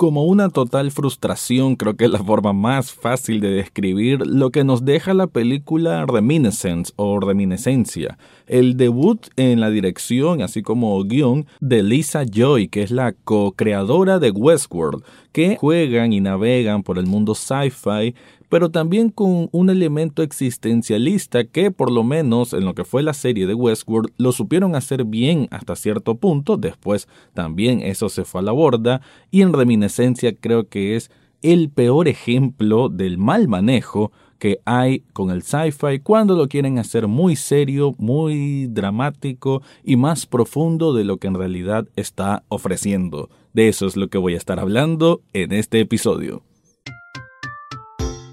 como una total frustración, creo que es la forma más fácil de describir lo que nos deja la película Reminiscence o Reminiscencia, el debut en la dirección, así como guion, de Lisa Joy, que es la co-creadora de Westworld, que juegan y navegan por el mundo sci-fi pero también con un elemento existencialista que por lo menos en lo que fue la serie de Westworld lo supieron hacer bien hasta cierto punto, después también eso se fue a la borda y en reminiscencia creo que es el peor ejemplo del mal manejo que hay con el sci-fi cuando lo quieren hacer muy serio, muy dramático y más profundo de lo que en realidad está ofreciendo. De eso es lo que voy a estar hablando en este episodio.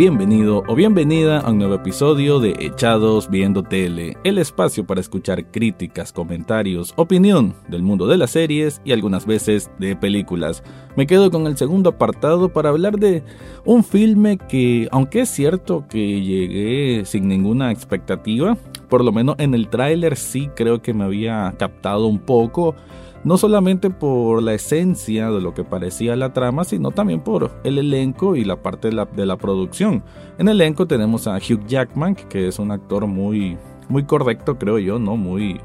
Bienvenido o bienvenida a un nuevo episodio de Echados Viendo Tele, el espacio para escuchar críticas, comentarios, opinión del mundo de las series y algunas veces de películas. Me quedo con el segundo apartado para hablar de un filme que, aunque es cierto que llegué sin ninguna expectativa, por lo menos en el tráiler sí creo que me había captado un poco no solamente por la esencia de lo que parecía la trama, sino también por el elenco y la parte de la, producción. En el elenco tenemos a Hugh Jackman, que es un actor muy, muy correcto, creo yo, ¿no? Muy,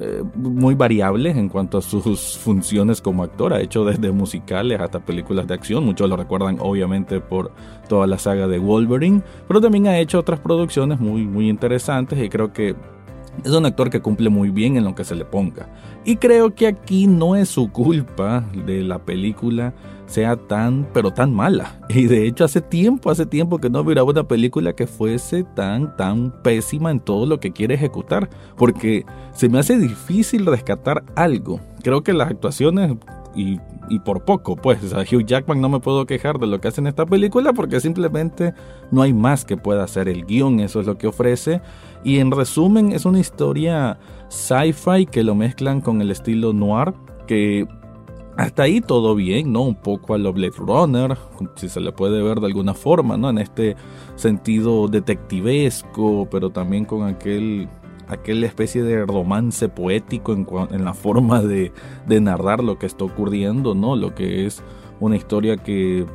eh, muy variable en cuanto a sus funciones como actor. Ha hecho desde musicales hasta películas de acción. Muchos lo recuerdan obviamente por toda la saga de Wolverine, pero también ha hecho otras producciones muy, muy interesantes y creo que es un actor que cumple muy bien en lo que se le ponga. Y creo que aquí no es su culpa de la película sea tan, pero tan mala. Y de hecho hace tiempo, hace tiempo que no miraba una película que fuese tan, tan pésima en todo lo que quiere ejecutar. Porque se me hace difícil rescatar algo. Creo que las actuaciones y, y, por poco, pues a Hugh Jackman no me puedo quejar de lo que hace en esta película porque simplemente no hay más que pueda hacer. El guion, eso es lo que ofrece. Y en resumen, es una historia sci-fi que lo mezclan con el estilo noir, que hasta ahí todo bien, ¿no? Un poco a lo Blade Runner, si se le puede ver de alguna forma, ¿no? En este sentido detectivesco, pero también con aquel aquella especie de romance poético en, la forma de, de, narrar lo que está ocurriendo, ¿no? Lo que es una historia que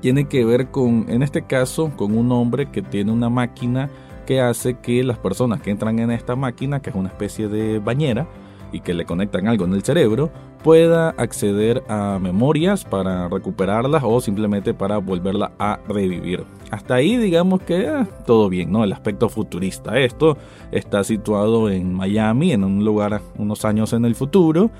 tiene que ver con, en este caso, con un hombre que tiene una máquina que hace que las personas que entran en esta máquina, que es una especie de bañera, y que le conectan algo en el cerebro, pueda acceder a memorias para recuperarlas o simplemente para volverla a revivir. Hasta ahí digamos que eh, todo bien, ¿no? El aspecto futurista. Esto está situado en Miami, en un lugar unos años en el futuro.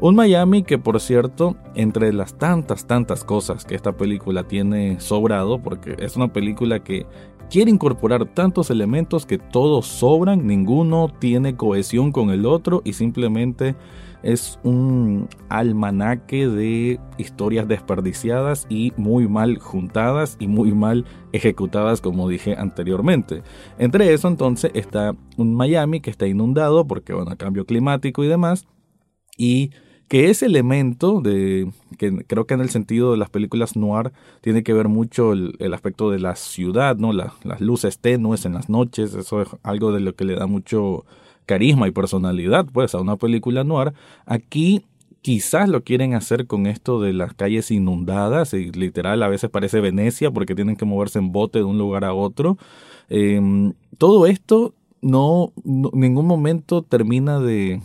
Un Miami que por cierto, entre las tantas, tantas cosas que esta película tiene sobrado, porque es una película que quiere incorporar tantos elementos que todos sobran, ninguno tiene cohesión con el otro y simplemente es un almanaque de historias desperdiciadas y muy mal juntadas y muy mal ejecutadas como dije anteriormente. Entre eso entonces está un Miami que está inundado porque bueno, cambio climático y demás y que ese elemento de que creo que en el sentido de las películas noir tiene que ver mucho el, aspecto de la ciudad, ¿no? las luces tenues en las noches, eso es algo de lo que le da mucho carisma y personalidad pues a una película noir. Aquí quizás lo quieren hacer con esto de las calles inundadas y literal a veces parece Venecia porque tienen que moverse en bote de un lugar a otro. Em, todo esto no, en ningún momento termina de,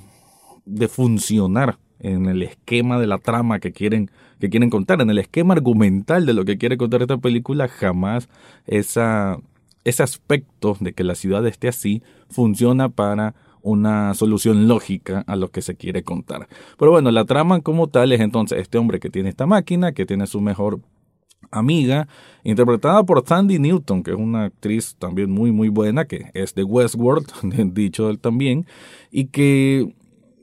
de funcionar en el esquema de la trama que quieren, que quieren contar, en el esquema argumental de lo que quiere contar esta película, jamás esa, ese aspecto de que la ciudad esté así funciona para una solución lógica a lo que se quiere contar. Pero bueno, la trama como tal es entonces este hombre que tiene esta máquina, que tiene su mejor amiga, interpretada por Sandy Newton, que es una actriz también muy muy buena, que es de Westworld, dicho él también, y que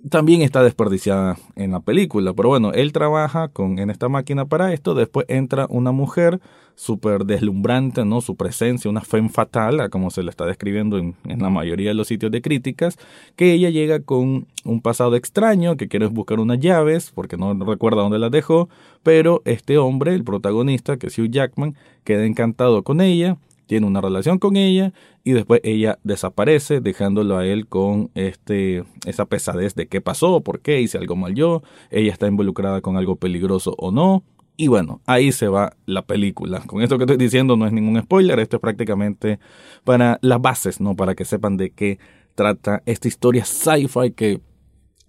también está desperdiciada en la película. Pero bueno, él trabaja con, en esta máquina para esto. Después entra una mujer súper deslumbrante, ¿no? Su presencia, una femme fatal, como se le está describiendo en, en, la mayoría de los sitios de críticas, que ella llega con un pasado extraño, que quiere buscar unas llaves, porque no recuerda dónde las dejó, pero este hombre, el protagonista, que es Hugh Jackman, queda encantado con ella, tiene una relación con ella y después ella desaparece dejándolo a él con este esa pesadez de qué pasó, por qué hice algo mal yo, ella está involucrada con algo peligroso o no. Y bueno, ahí se va la película. Con esto que estoy diciendo no es ningún spoiler, esto es prácticamente para las bases, ¿no? Para que sepan de qué trata esta historia sci-fi que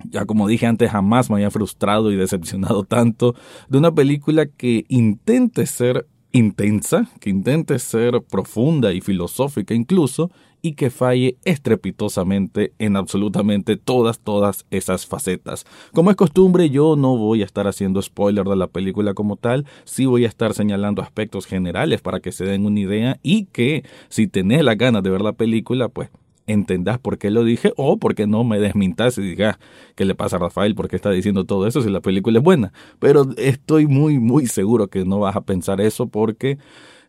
ya como dije antes, jamás me había frustrado y decepcionado tanto de una película que intente ser intensa, que intente ser profunda y filosófica incluso, y que falle estrepitosamente en absolutamente todas, todas esas facetas. Como es costumbre, yo no voy a estar haciendo spoiler de la película como tal, sí voy a estar señalando aspectos generales para que se den una idea y que si tenés la ganas de ver la película, pues entendás por qué lo dije o porque no me desmintas y digas qué le pasa a Rafael, por qué está diciendo todo eso si la película es buena. Pero estoy muy, muy seguro que no vas a pensar eso porque,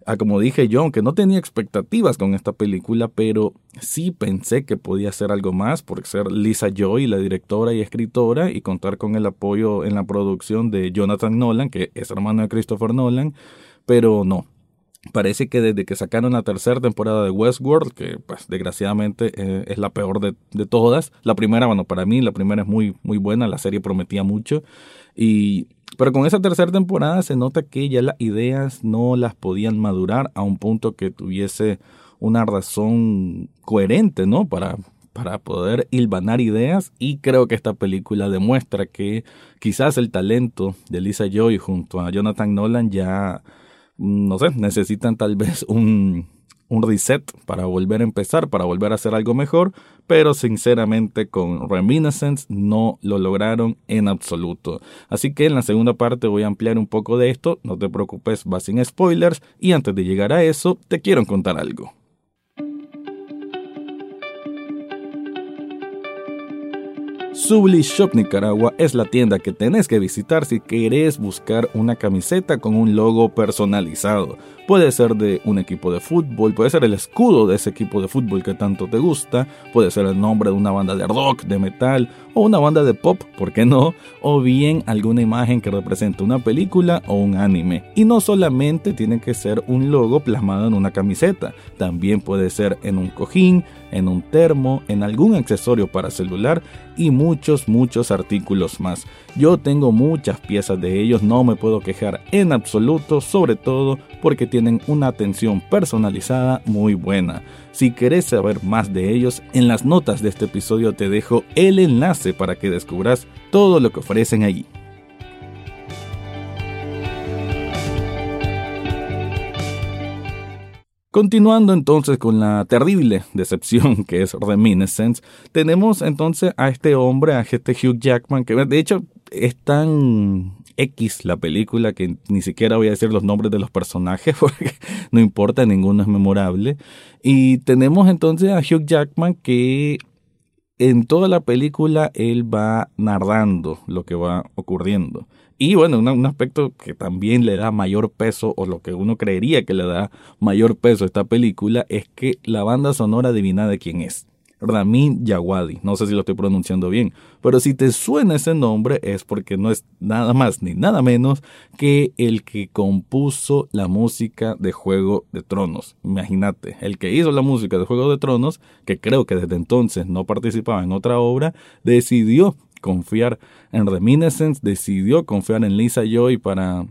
ah, como dije yo, aunque no tenía expectativas con esta película, pero sí pensé que podía ser algo más por ser Lisa Joy, la directora y escritora, y contar con el apoyo en la producción de Jonathan Nolan, que es hermano de Christopher Nolan, pero no, Parece que desde que sacaron la tercera temporada de Westworld, que pues desgraciadamente eh, es la peor de, de, todas, la primera, bueno, para mí la primera es muy, muy buena, la serie prometía mucho, y, pero con esa tercera temporada se nota que ya las ideas no las podían madurar a un punto que tuviese una razón coherente, ¿no? Para, para poder hilvanar ideas y creo que esta película demuestra que quizás el talento de Lisa Joy junto a Jonathan Nolan ya no sé, necesitan tal vez un, un reset para volver a empezar, para volver a hacer algo mejor, pero sinceramente con Reminiscence no lo lograron en absoluto. Así que en la segunda parte voy a ampliar un poco de esto, no te preocupes, va sin spoilers, y antes de llegar a eso, te quiero contar algo. Subli Shop Nicaragua es la tienda que tenés que visitar si querés buscar una camiseta con un logo personalizado. Puede ser de un equipo de fútbol, puede ser el escudo de ese equipo de fútbol que tanto te gusta, puede ser el nombre de una banda de rock, de metal o una banda de pop, ¿por qué no? O bien alguna imagen que represente una película o un anime. Y no solamente tiene que ser un logo plasmado en una camiseta, también puede ser en un cojín, en un termo, en algún accesorio para celular y muchos, muchos artículos más. Yo tengo muchas piezas de ellos, no me puedo quejar en absoluto, sobre todo porque tienen una atención personalizada muy buena. Si querés saber más de ellos, en las notas de este episodio te dejo el enlace para que descubras todo lo que ofrecen allí. Continuando entonces con la terrible decepción que es Reminiscence, tenemos entonces a este hombre, a este Hugh Jackman, que de hecho es tan X la película que ni siquiera voy a decir los nombres de los personajes porque no importa, ninguno es memorable. Y tenemos entonces a Hugh Jackman que en toda la película él va narrando lo que va ocurriendo. Y bueno, un, aspecto que también le da mayor peso, o lo que uno creería que le da mayor peso a esta película, es que la banda sonora adivina de quién es. Ramin Yawadi. No sé si lo estoy pronunciando bien, pero si te suena ese nombre es porque no es nada más ni nada menos que el que compuso la música de Juego de Tronos. Imagínate, el que hizo la música de Juego de Tronos, que creo que desde entonces no participaba en otra obra, decidió confiar en Reminiscence, decidió confiar en Lisa Joy para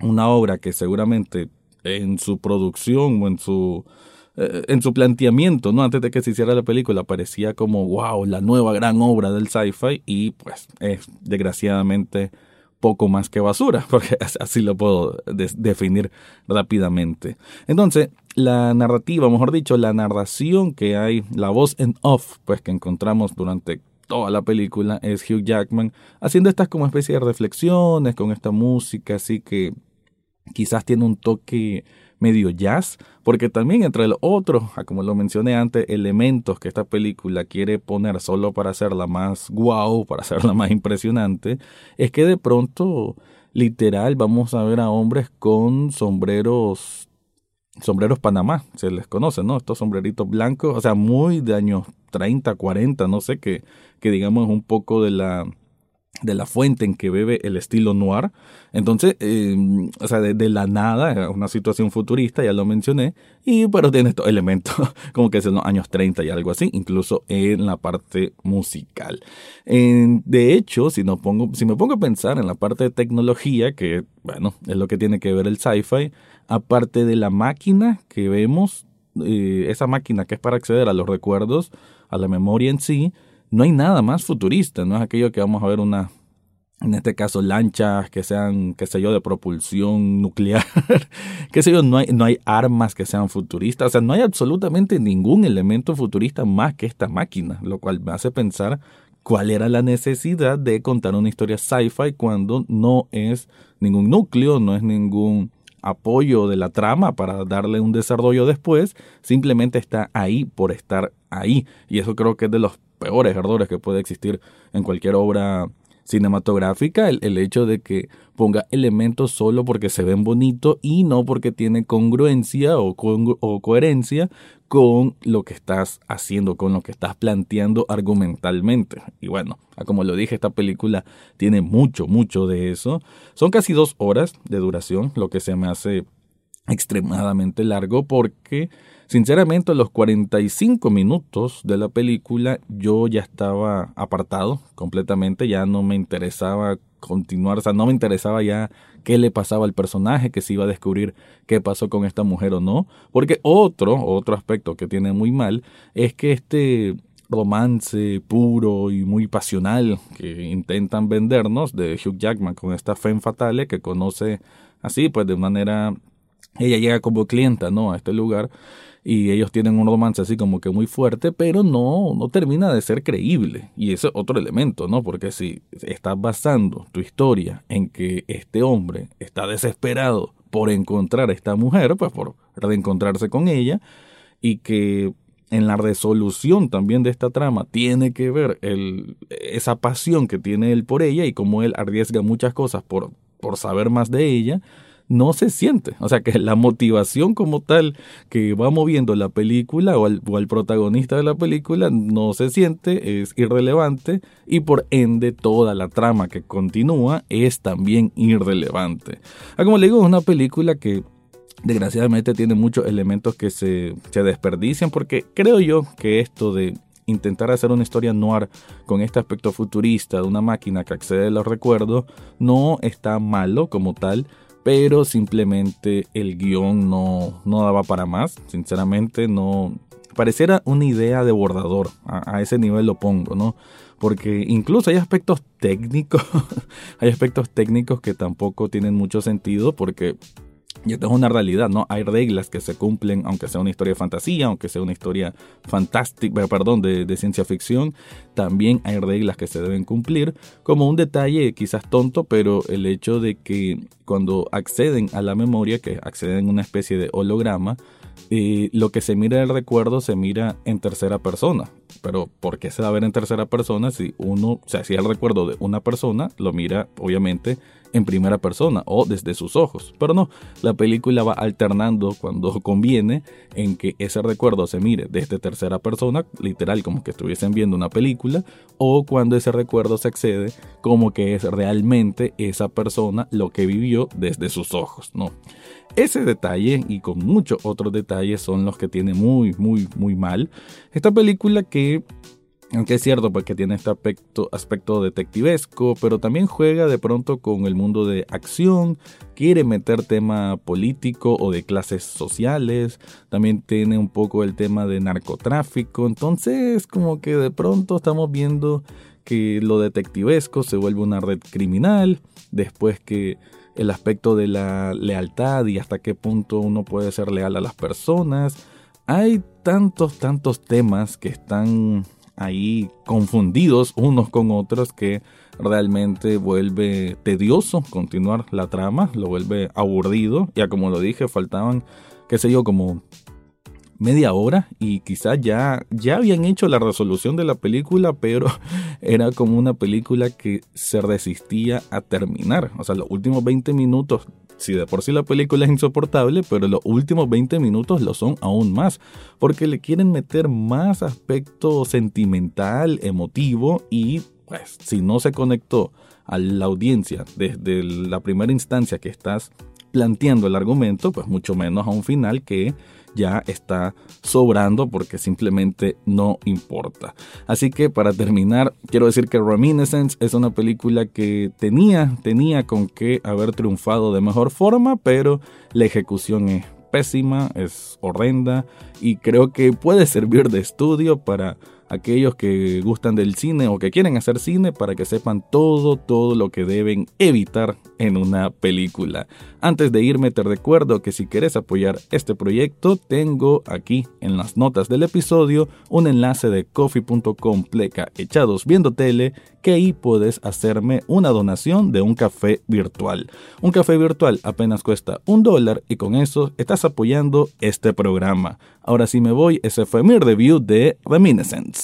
una obra que seguramente en su producción o en su eh, en su planteamiento, ¿no? Antes de que se hiciera la película, parecía como, wow, la nueva gran obra del sci-fi y pues es desgraciadamente poco más que basura, porque así lo puedo definir rápidamente. Entonces, la narrativa, mejor dicho, la narración que hay, la voz en off, pues que encontramos durante toda la película es Hugh Jackman haciendo estas como especie de reflexiones con esta música, así que quizás tiene un toque medio jazz, porque también entre los otros, como lo mencioné antes, elementos que esta película quiere poner solo para hacerla más guau, para hacerla más impresionante, es que de pronto, literal, vamos a ver a hombres con sombreros sombreros Panamá, se les conoce, ¿no? Estos sombreritos blancos, o sea, muy de años 30, 40, no sé, que, que digamos un poco de la de la fuente en que bebe el estilo noir. Entonces, eh, o sea, de, la nada, una situación futurista, ya lo mencioné, y pero tiene estos elementos como que es en los años 30 y algo así, incluso en la parte musical. de hecho, si, no pongo, si me pongo a pensar en la parte de tecnología, que bueno, es lo que tiene que ver el sci-fi, aparte de la máquina que vemos, eh, esa máquina que es para acceder a los recuerdos, a la memoria en sí, no hay nada más futurista, no es aquello que vamos a ver una, en este caso, lanchas que sean, qué sé yo, de propulsión nuclear, qué sé yo, no hay, no hay armas que sean futuristas, o sea, no hay absolutamente ningún elemento futurista más que esta máquina, lo cual me hace pensar cuál era la necesidad de contar una historia sci-fi cuando no es ningún núcleo, no es ningún apoyo de la trama para darle un desarrollo después, simplemente está ahí por estar ahí. Y eso creo que es de los peores errores que puede existir en cualquier obra cinematográfica, el, hecho de que ponga elementos solo porque se ven bonitos y no porque tiene congruencia o, o coherencia con lo que estás haciendo, con lo que estás planteando argumentalmente. Y bueno, como lo dije, esta película tiene mucho, mucho de eso. Son casi dos horas de duración, lo que se me hace extremadamente largo porque Sinceramente, a los 45 minutos de la película yo ya estaba apartado completamente, ya no me interesaba continuar, o sea, no me interesaba ya qué le pasaba al personaje, que se iba a descubrir qué pasó con esta mujer o no, porque otro, otro aspecto que tiene muy mal es que este romance puro y muy pasional que intentan vendernos de Hugh Jackman con esta femme fatale que conoce así, pues de manera ella llega como clienta, ¿no? A este lugar y ellos tienen un romance así como que muy fuerte, pero no, no termina de ser creíble. Y ese es otro elemento, ¿no? Porque si estás basando tu historia en que este hombre está desesperado por encontrar a esta mujer, pues por reencontrarse con ella, y que en la resolución también de esta trama tiene que ver el, esa pasión que tiene él por ella y cómo él arriesga muchas cosas por, por saber más de ella, no se siente. O sea que la motivación como tal que va moviendo la película o al, protagonista de la película no se siente, es irrelevante y por ende toda la trama que continúa es también irrelevante. Ah, como le digo, es una película que desgraciadamente tiene muchos elementos que se, se desperdician porque creo yo que esto de intentar hacer una historia noir con este aspecto futurista de una máquina que accede a los recuerdos no está malo como tal, pero simplemente el guion no, no daba para más, sinceramente no... Pareciera una idea de bordador, a, a ese nivel lo pongo, ¿no? Porque incluso hay aspectos técnicos, hay aspectos técnicos que tampoco tienen mucho sentido porque y esto es una realidad, ¿no? Hay reglas que se cumplen, aunque sea una historia de fantasía, aunque sea una historia fantástica, eh, perdón, de, ciencia ficción, también hay reglas que se deben cumplir. Como un detalle quizás tonto, pero el hecho de que cuando acceden a la memoria, que acceden a una especie de holograma, y lo que se mira en el recuerdo se mira en tercera persona. Pero ¿por qué se va a ver en tercera persona si uno, o sea, si el recuerdo de una persona lo mira obviamente en primera persona o desde sus ojos? Pero no, la película va alternando cuando conviene en que ese recuerdo se mire desde tercera persona, literal como que estuviesen viendo una película, o cuando ese recuerdo se excede como que es realmente esa persona lo que vivió desde sus ojos, ¿no? Ese detalle y con muchos otros detalles son los que tiene muy, muy, muy mal. Esta película que aunque es cierto porque pues, tiene este aspecto, aspecto detectivesco, pero también juega de pronto con el mundo de acción, quiere meter tema político o de clases sociales, también tiene un poco el tema de narcotráfico, entonces como que de pronto estamos viendo que lo detectivesco se vuelve una red criminal, después que el aspecto de la lealtad y hasta qué punto uno puede ser leal a las personas. Hay tantos, tantos temas que están ahí confundidos unos con otros que realmente vuelve tedioso continuar la trama, lo vuelve aburrido. Ya como lo dije, faltaban qué sé yo, como media hora y quizás ya, ya habían hecho la resolución de la película, pero era como una película que se resistía a terminar. O sea, los últimos 20 minutos, si de por sí la película es insoportable, pero los últimos 20 minutos lo son aún más, porque le quieren meter más aspecto sentimental, emotivo y pues si no se conectó a la audiencia desde la primera instancia que estás planteando el argumento, pues mucho menos a un final que ya está sobrando porque simplemente no importa. Así que para terminar, quiero decir que Reminiscence es una película que tenía, tenía con qué haber triunfado de mejor forma, pero la ejecución es pésima, es horrenda y creo que puede servir de estudio para aquellos que gustan del cine o que quieren hacer cine para que sepan todo, todo lo que deben evitar en una película. Antes de irme te recuerdo que si quieres apoyar este proyecto tengo aquí en las notas del episodio un enlace de coffee.com pleca echados viendo tele que ahí puedes hacerme una donación de un café virtual. Un café virtual apenas cuesta un dólar y con eso estás apoyando este programa. Ahora sí me voy, ese fue mi review de Reminiscence.